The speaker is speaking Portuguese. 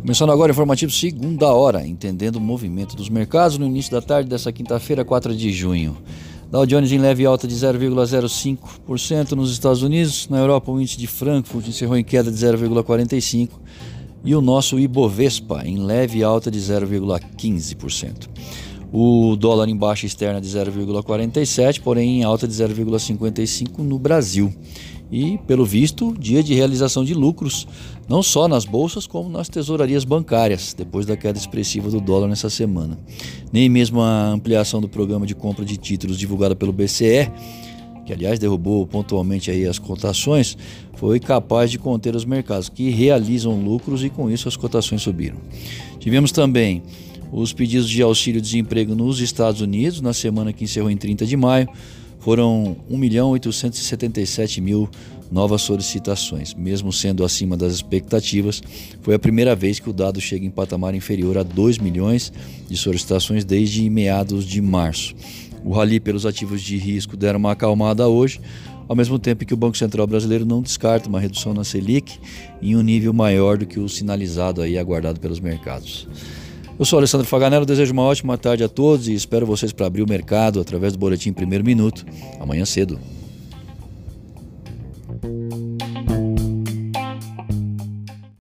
Começando agora o informativo segunda hora, entendendo o movimento dos mercados no início da tarde dessa quinta-feira, 4 de junho. Dow Jones em leve alta de 0,05% nos Estados Unidos. Na Europa, o índice de Frankfurt encerrou em queda de 0,45% e o nosso Ibovespa em leve alta de 0,15%. O dólar em baixa externa de 0,47, porém em alta de 0,55 no Brasil. E, pelo visto, dia de realização de lucros, não só nas bolsas, como nas tesourarias bancárias, depois da queda expressiva do dólar nessa semana. Nem mesmo a ampliação do programa de compra de títulos divulgada pelo BCE, que aliás derrubou pontualmente aí as cotações, foi capaz de conter os mercados, que realizam lucros e com isso as cotações subiram. Tivemos também os pedidos de auxílio-desemprego nos Estados Unidos, na semana que encerrou em 30 de maio, foram 1 milhão 877 mil novas solicitações. Mesmo sendo acima das expectativas, foi a primeira vez que o dado chega em patamar inferior a 2 milhões de solicitações desde meados de março. O rally pelos ativos de risco deram uma acalmada hoje, ao mesmo tempo que o Banco Central brasileiro não descarta uma redução na Selic em um nível maior do que o sinalizado aí aguardado pelos mercados. Eu sou Alessandro Faganello, desejo uma ótima tarde a todos e espero vocês para abrir o mercado através do Boletim Primeiro Minuto, amanhã cedo.